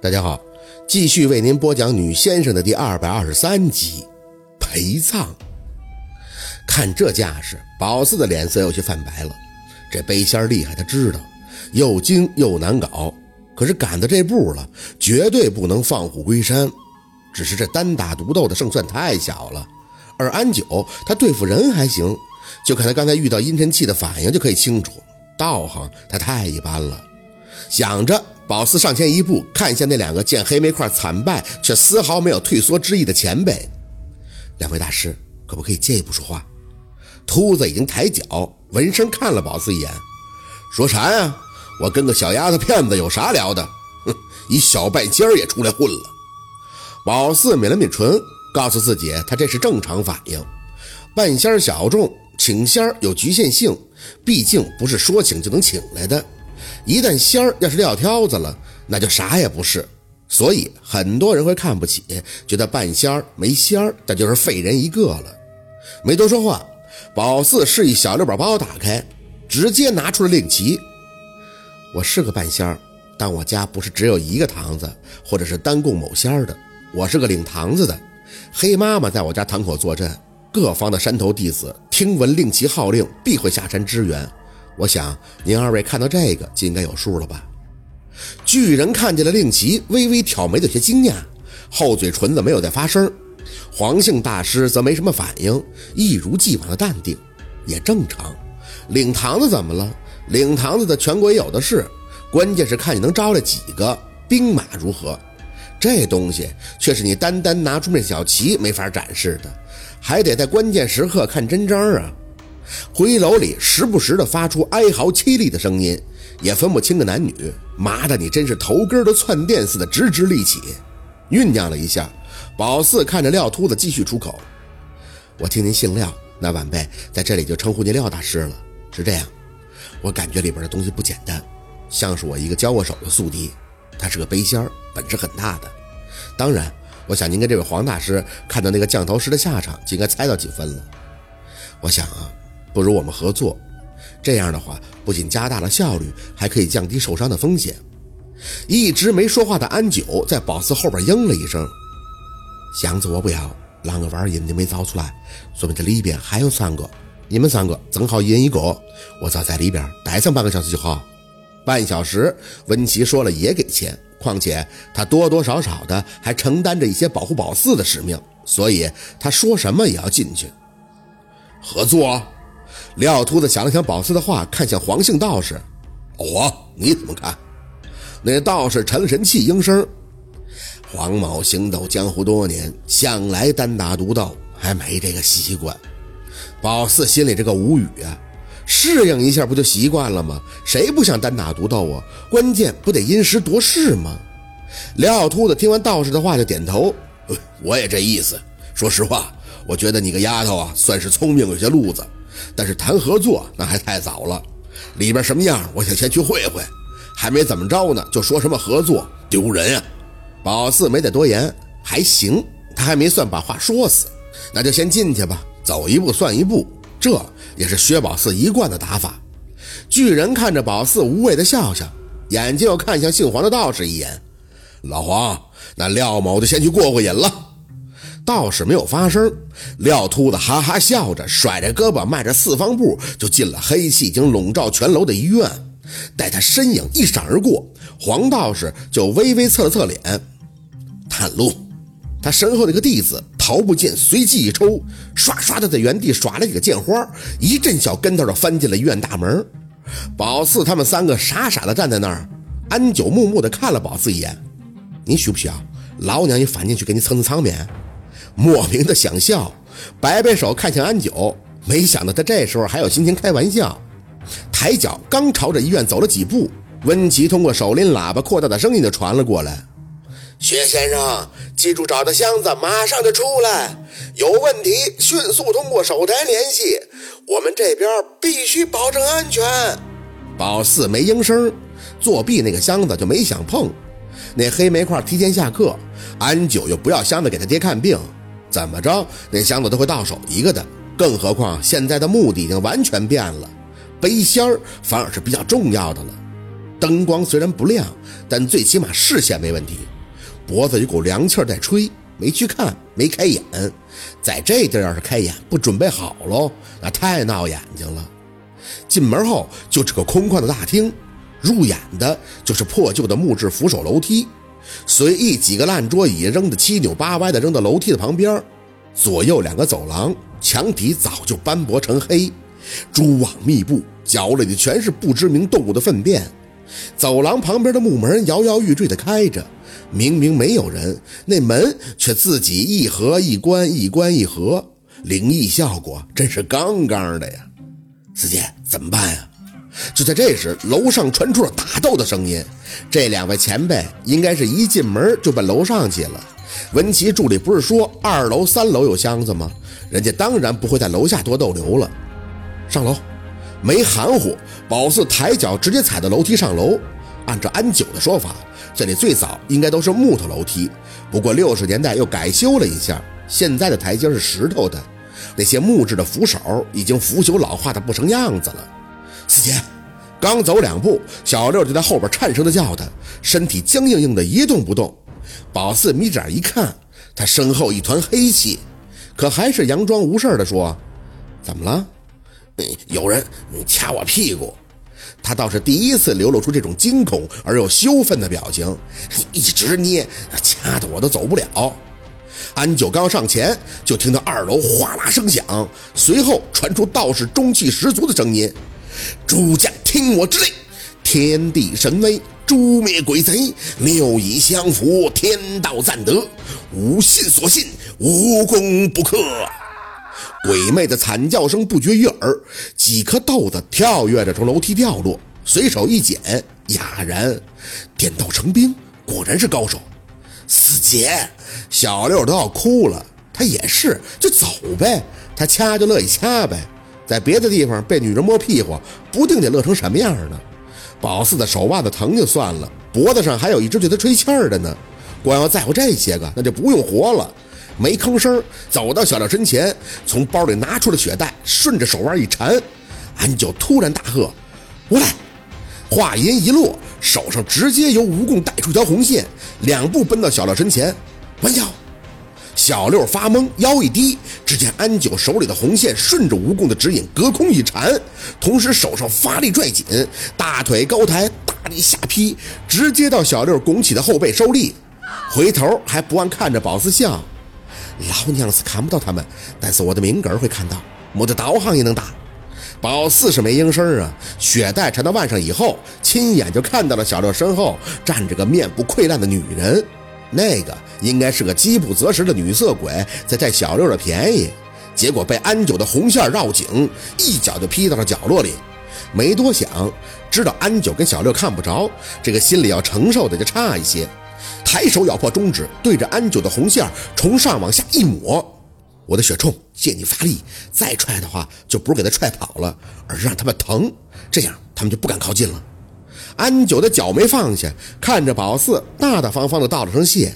大家好，继续为您播讲《女先生》的第二百二十三集陪葬。看这架势，宝四的脸色有些泛白了。这背仙厉害，他知道，又精又难搞。可是赶到这步了，绝对不能放虎归山。只是这单打独斗的胜算太小了。而安九他对付人还行，就看他刚才遇到阴沉气的反应就可以清楚，道行他太一般了。想着。宝四上前一步，看向那两个见黑煤块惨败却丝毫没有退缩之意的前辈。两位大师，可不可以借一步说话？秃子已经抬脚，闻声看了宝四一眼，说啥呀？我跟个小丫头片子有啥聊的？哼，一小半仙儿也出来混了。宝四抿了抿唇，告诉自己，他这是正常反应。半仙儿小众，请仙儿有局限性，毕竟不是说请就能请来的。一旦仙儿要是撂挑子了，那就啥也不是。所以很多人会看不起，觉得半仙儿没仙儿，那就是废人一个了。没多说话，宝四示意小六宝把包打开，直接拿出了令旗。我是个半仙儿，但我家不是只有一个堂子，或者是单供某仙儿的。我是个领堂子的，黑妈妈在我家堂口坐镇，各方的山头弟子听闻令旗号令，必会下山支援。我想您二位看到这个就应该有数了吧？巨人看见了令旗，微微挑眉，有些惊讶，厚嘴唇子没有再发声。黄姓大师则没什么反应，一如既往的淡定，也正常。领堂子怎么了？领堂子的全国也有的是，关键是看你能招来几个，兵马如何。这东西却是你单单拿出面小旗没法展示的，还得在关键时刻看真章啊。回楼里时不时的发出哀嚎凄厉的声音，也分不清个男女，麻的你真是头根都窜电似的直直立起。酝酿了一下，宝四看着廖秃子继续出口：“我听您姓廖，那晚辈在这里就称呼您廖大师了。是这样，我感觉里边的东西不简单，像是我一个交过手的宿敌，他是个背仙儿，本事很大的。当然，我想您跟这位黄大师看到那个降头师的下场，就应该猜到几分了。我想啊。”不如我们合作，这样的话不仅加大了效率，还可以降低受伤的风险。一直没说话的安九在宝四后边应了一声：“箱子我不要，啷个玩意你没找出来？说明这里边还有三个，你们三个正好一人一个，我早在里边待上半个小时就好。半小时，温琪说了也给钱，况且他多多少少的还承担着一些保护宝四的使命，所以他说什么也要进去合作。”廖秃子想了想宝四的话，看向黄姓道士：“我你怎么看？”那道士沉了沉气，应声：“黄某行走江湖多年，向来单打独斗，还没这个习惯。”宝四心里这个无语啊，适应一下不就习惯了吗？谁不想单打独斗啊？关键不得因时夺势吗？廖秃子听完道士的话就点头：“我也这意思。说实话，我觉得你个丫头啊，算是聪明有些路子。”但是谈合作那还太早了，里边什么样，我想先去会会，还没怎么着呢，就说什么合作，丢人啊！宝四没再多言，还行，他还没算把话说死，那就先进去吧，走一步算一步，这也是薛宝四一贯的打法。巨人看着宝四无畏的笑笑，眼睛又看向姓黄的道士一眼，老黄，那廖某就先去过过瘾了。道士没有发声，廖秃子哈哈笑着，甩着胳膊，迈着四方步就进了黑气已经笼罩全楼的医院。待他身影一闪而过，黄道士就微微侧了侧脸，探路。他身后那个弟子桃不剑随即一抽，唰唰的在原地耍了几个剑花，一阵小跟头就翻进了医院大门。宝四他们三个傻傻的站在那儿，安九木木的看了宝四一眼：“你需不需要老娘也翻进去给你蹭蹭场面？”莫名的想笑，摆摆手看向安九，没想到他这时候还有心情开玩笑。抬脚刚朝着医院走了几步，温琪通过手拎喇叭扩大的声音就传了过来：“薛先生，记住找到箱子，马上就出来。有问题迅速通过手台联系，我们这边必须保证安全。”宝四没应声，作弊那个箱子就没想碰。那黑煤块提前下课，安九又不要箱子给他爹看病。怎么着，那箱子都会到手一个的。更何况现在的目的已经完全变了，背仙儿反而是比较重要的了。灯光虽然不亮，但最起码视线没问题。脖子有股凉气在吹，没去看，没开眼。在这地儿要是开眼，不准备好喽，那太闹眼睛了。进门后就是个空旷的大厅，入眼的就是破旧的木质扶手楼梯，随意几个烂桌椅扔得七扭八歪的扔到楼梯的旁边。左右两个走廊，墙体早就斑驳成黑，蛛网密布，角落里全是不知名动物的粪便。走廊旁边的木门摇摇欲坠地开着，明明没有人，那门却自己一合一关，一关一合，灵异效果真是杠杠的呀！四姐，怎么办呀？就在这时，楼上传出了打斗的声音。这两位前辈应该是一进门就奔楼上去了。文琪助理不是说二楼、三楼有箱子吗？人家当然不会在楼下多逗留了。上楼。没含糊，宝四抬脚直接踩到楼梯上楼。按照安九的说法，这里最早应该都是木头楼梯，不过六十年代又改修了一下，现在的台阶是石头的，那些木质的扶手已经腐朽老化的不成样子了。四姐，刚走两步，小六就在后边颤声的叫他，身体僵硬硬的一动不动。宝四眯着眼一看，他身后一团黑气，可还是佯装无事的说：“怎么了？”有人掐我屁股，他倒是第一次流露出这种惊恐而又羞愤的表情，一直捏，掐得我都走不了。安九刚上前，就听到二楼哗啦声响，随后传出道士中气十足的声音：“诸将听我之令，天地神威，诛灭鬼贼，六仪相符，天道赞德，吾信所信，无功不克。”鬼魅的惨叫声不绝于耳，几颗豆子跳跃着从楼梯掉落，随手一捡，哑然。点豆成兵，果然是高手。四姐，小六都要哭了，他也是，就走呗，他掐就乐意掐呗，在别的地方被女人摸屁股，不定得乐成什么样呢。宝四的手腕子疼就算了，脖子上还有一只对他吹气儿的呢，光要在乎这些个，那就不用活了。没吭声，走到小廖身前，从包里拿出了血袋，顺着手腕一缠，安九突然大喝：“我来！”话音一落，手上直接由蜈蚣带出一条红线，两步奔到小廖身前，弯腰。小六发懵，腰一低，只见安九手里的红线顺着蜈蚣的指引隔空一缠，同时手上发力拽紧，大腿高抬，大力下劈，直接到小六拱起的后背收力，回头还不忘看着宝四笑。老娘是看不到他们，但是我的命根会看到，我的导航也能打。宝四是没应声啊，血带缠到腕上以后，亲眼就看到了小六身后站着个面部溃烂的女人，那个应该是个饥不择食的女色鬼，在占小六的便宜，结果被安九的红线绕颈，一脚就劈到了角落里。没多想，知道安九跟小六看不着，这个心里要承受的就差一些。抬手咬破中指，对着安九的红线从上往下一抹。我的血冲，借你发力，再踹的话，就不是给他踹跑了，而是让他们疼，这样他们就不敢靠近了。安九的脚没放下，看着宝四，大大方方的道了声谢。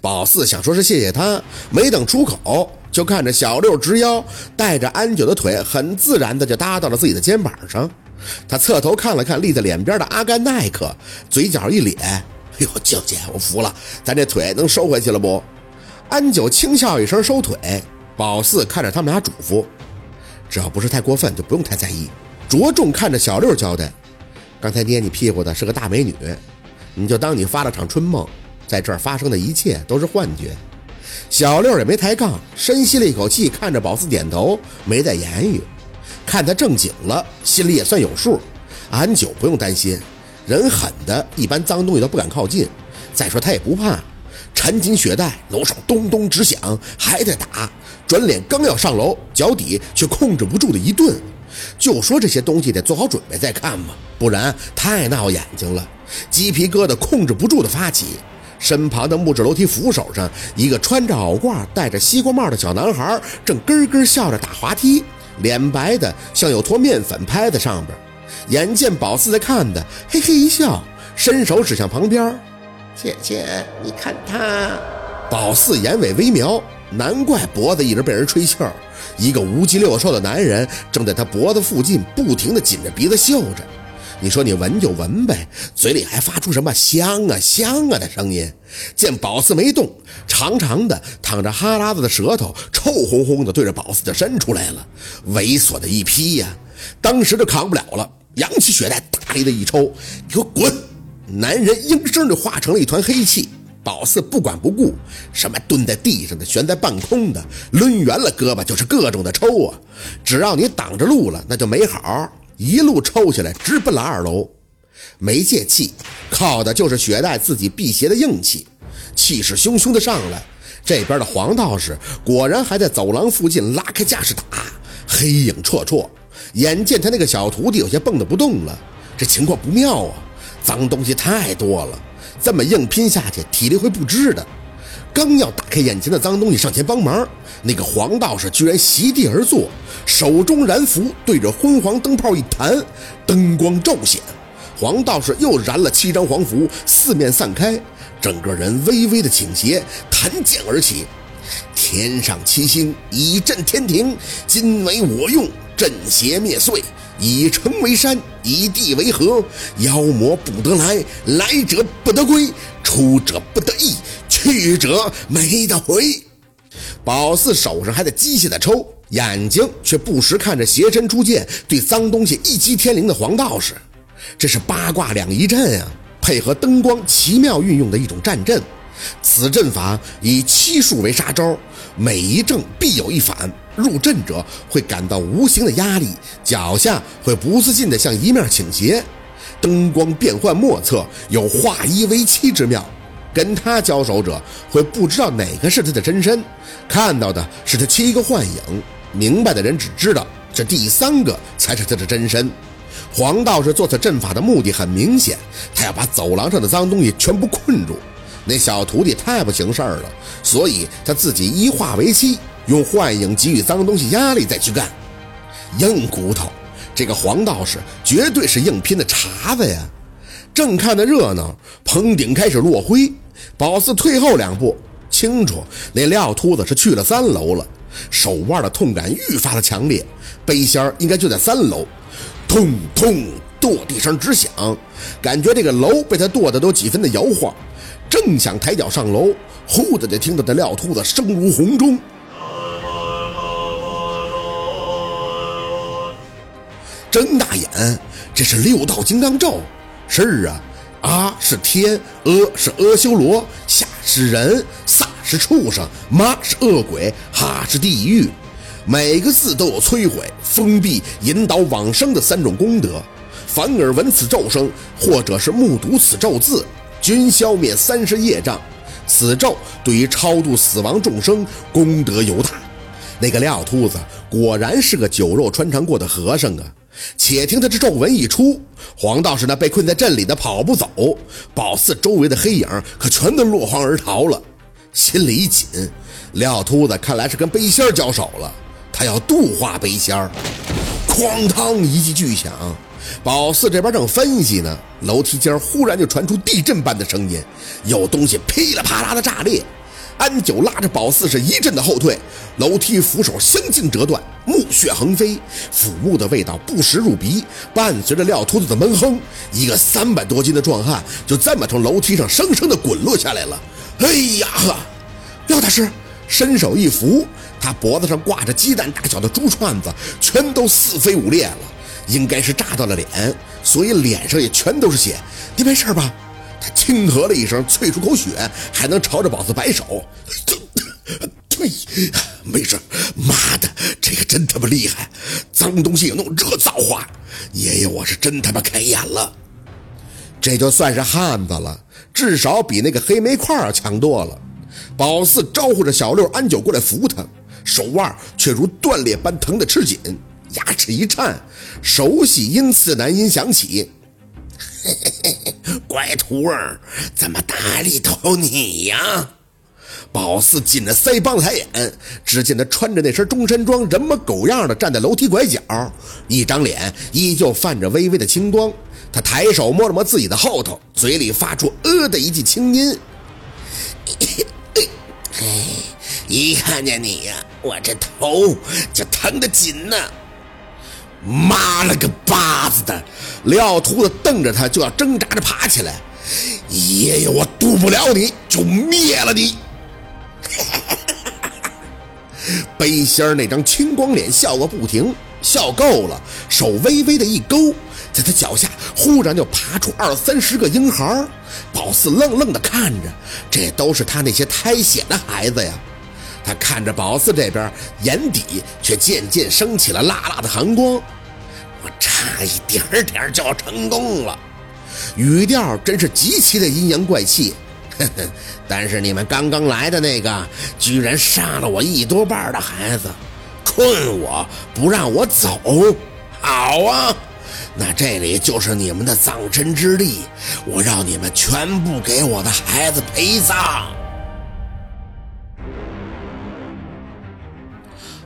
宝四想说是谢谢他，没等出口，就看着小六直腰，带着安九的腿，很自然的就搭到了自己的肩膀上。他侧头看了看立在脸边的阿甘奈克，嘴角一咧。哟，舅姐，我服了，咱这腿能收回去了不？安九轻笑一声，收腿。宝四看着他们俩，嘱咐：“只要不是太过分，就不用太在意。”着重看着小六交代：“刚才捏你屁股的是个大美女，你就当你发了场春梦，在这儿发生的一切都是幻觉。”小六也没抬杠，深吸了一口气，看着宝四点头，没再言语。看他正经了，心里也算有数。安九不用担心。人狠的，一般脏东西都不敢靠近。再说他也不怕，缠紧血带，楼上咚咚直响，还在打。转脸刚要上楼，脚底却控制不住的一顿。就说这些东西得做好准备再看嘛，不然太闹眼睛了。鸡皮疙瘩控制不住的发起。身旁的木质楼梯扶手上，一个穿着袄褂、戴着西瓜帽的小男孩正咯咯笑着打滑梯，脸白的像有坨面粉拍在上边。眼见宝四在看的，嘿嘿一笑，伸手指向旁边：“姐姐，你看他。”宝四眼尾微瞄，难怪脖子一直被人吹气儿。一个无肌六兽的男人正在他脖子附近不停地紧着鼻子嗅着。你说你闻就闻呗，嘴里还发出什么香啊香啊的声音。见宝四没动，长长的淌着哈喇子的舌头，臭烘烘的对着宝四就伸出来了，猥琐的一批呀！当时就扛不了了，扬起血袋，大力的一抽，你给我滚！男人应声就化成了一团黑气。宝四不管不顾，什么蹲在地上的、悬在半空的，抡圆了胳膊就是各种的抽啊！只要你挡着路了，那就没好。一路抽下来，直奔了二楼。没借气，靠的就是雪袋自己辟邪的硬气，气势汹汹的上来。这边的黄道士果然还在走廊附近拉开架势打，黑影绰绰。眼见他那个小徒弟有些蹦跶不动了，这情况不妙啊！脏东西太多了。这么硬拼下去，体力会不支的。刚要打开眼前的脏东西上前帮忙，那个黄道士居然席地而坐，手中燃符对着昏黄灯泡一弹，灯光骤显。黄道士又燃了七张黄符，四面散开，整个人微微的倾斜，弹剑而起。天上七星以震天庭，今为我用，镇邪灭祟。以城为山，以地为河，妖魔不得来，来者不得归，出者不得意，去者没得回。宝四手上还在机械的抽，眼睛却不时看着斜身出剑对脏东西一击天灵的黄道士。这是八卦两仪阵啊，配合灯光奇妙运用的一种战阵。此阵法以七术为杀招，每一正必有一反。入阵者会感到无形的压力，脚下会不自禁地向一面倾斜。灯光变幻莫测，有化一为七之妙。跟他交手者会不知道哪个是他的真身，看到的是他七个幻影。明白的人只知道这第三个才是他的真身。黄道士做此阵法的目的很明显，他要把走廊上的脏东西全部困住。那小徒弟太不行事儿了，所以他自己一化为七。用幻影给予脏东西压力，再去干硬骨头。这个黄道士绝对是硬拼的茬子呀！正看得热闹，棚顶开始落灰。宝四退后两步，清楚那廖秃子是去了三楼了。手腕的痛感愈发的强烈，背仙应该就在三楼。痛痛，跺地声直响，感觉这个楼被他跺得都几分的摇晃。正想抬脚上楼，忽的就听到这廖秃子声如洪钟。睁大眼，这是六道金刚咒。是啊，阿是天，阿是阿修罗，下是人，萨是畜生，妈是恶鬼，哈是地狱。每个字都有摧毁、封闭、引导往生的三种功德。凡尔闻此咒声，或者是目睹此咒字，均消灭三十业障。此咒对于超度死亡众生功德尤大。那个廖秃子果然是个酒肉穿肠过的和尚啊！且听他这咒文一出，黄道士那被困在镇里的跑不走，宝寺周围的黑影可全都落荒而逃了。心里一紧，廖秃子看来是跟背仙交手了，他要度化背仙。哐当一记巨响，宝四这边正分析呢，楼梯间忽然就传出地震般的声音，有东西噼里啪啦的炸裂。安九拉着宝四是一阵的后退，楼梯扶手相继折断，木屑横飞，腐木的味道不时入鼻，伴随着廖秃子的闷哼，一个三百多斤的壮汉就这么从楼梯上生生的滚落下来了。哎呀呵！廖大师伸手一扶，他脖子上挂着鸡蛋大小的珠串子，全都四飞五裂了，应该是炸到了脸，所以脸上也全都是血。你没事吧？他轻咳了一声，啐出口血，还能朝着宝四摆手。对，没事。妈的，这个真他妈厉害！脏东西也弄这造化，爷爷我是真他妈开眼了。这就算是汉子了，至少比那个黑煤块强多了。宝四招呼着小六、安九过来扶他，手腕却如断裂般疼得吃紧，牙齿一颤，熟悉阴刺男音响起。嘿嘿嘿嘿，乖徒儿，怎么大里头你呀？宝四紧着腮帮抬眼，只见他穿着那身中山装，人模狗样的站在楼梯拐角，一张脸依旧泛着微微的青光。他抬手摸了摸自己的后头，嘴里发出“呃”的一记轻音。哎，一看见你呀，我这头就疼得紧呢。妈了个巴子的！廖秃子瞪着他，就要挣扎着爬起来。爷爷，我渡不了你，就灭了你！背心儿那张青光脸笑个不停，笑够了，手微微的一勾，在他脚下忽然就爬出二三十个婴孩。宝四愣愣的看着，这都是他那些胎血的孩子呀。他看着宝四这边，眼底却渐渐升起了辣辣的寒光。我差一点点就要成功了，语调真是极其的阴阳怪气。呵呵，但是你们刚刚来的那个，居然杀了我一多半的孩子，困我不让我走。好啊，那这里就是你们的葬身之地，我让你们全部给我的孩子陪葬。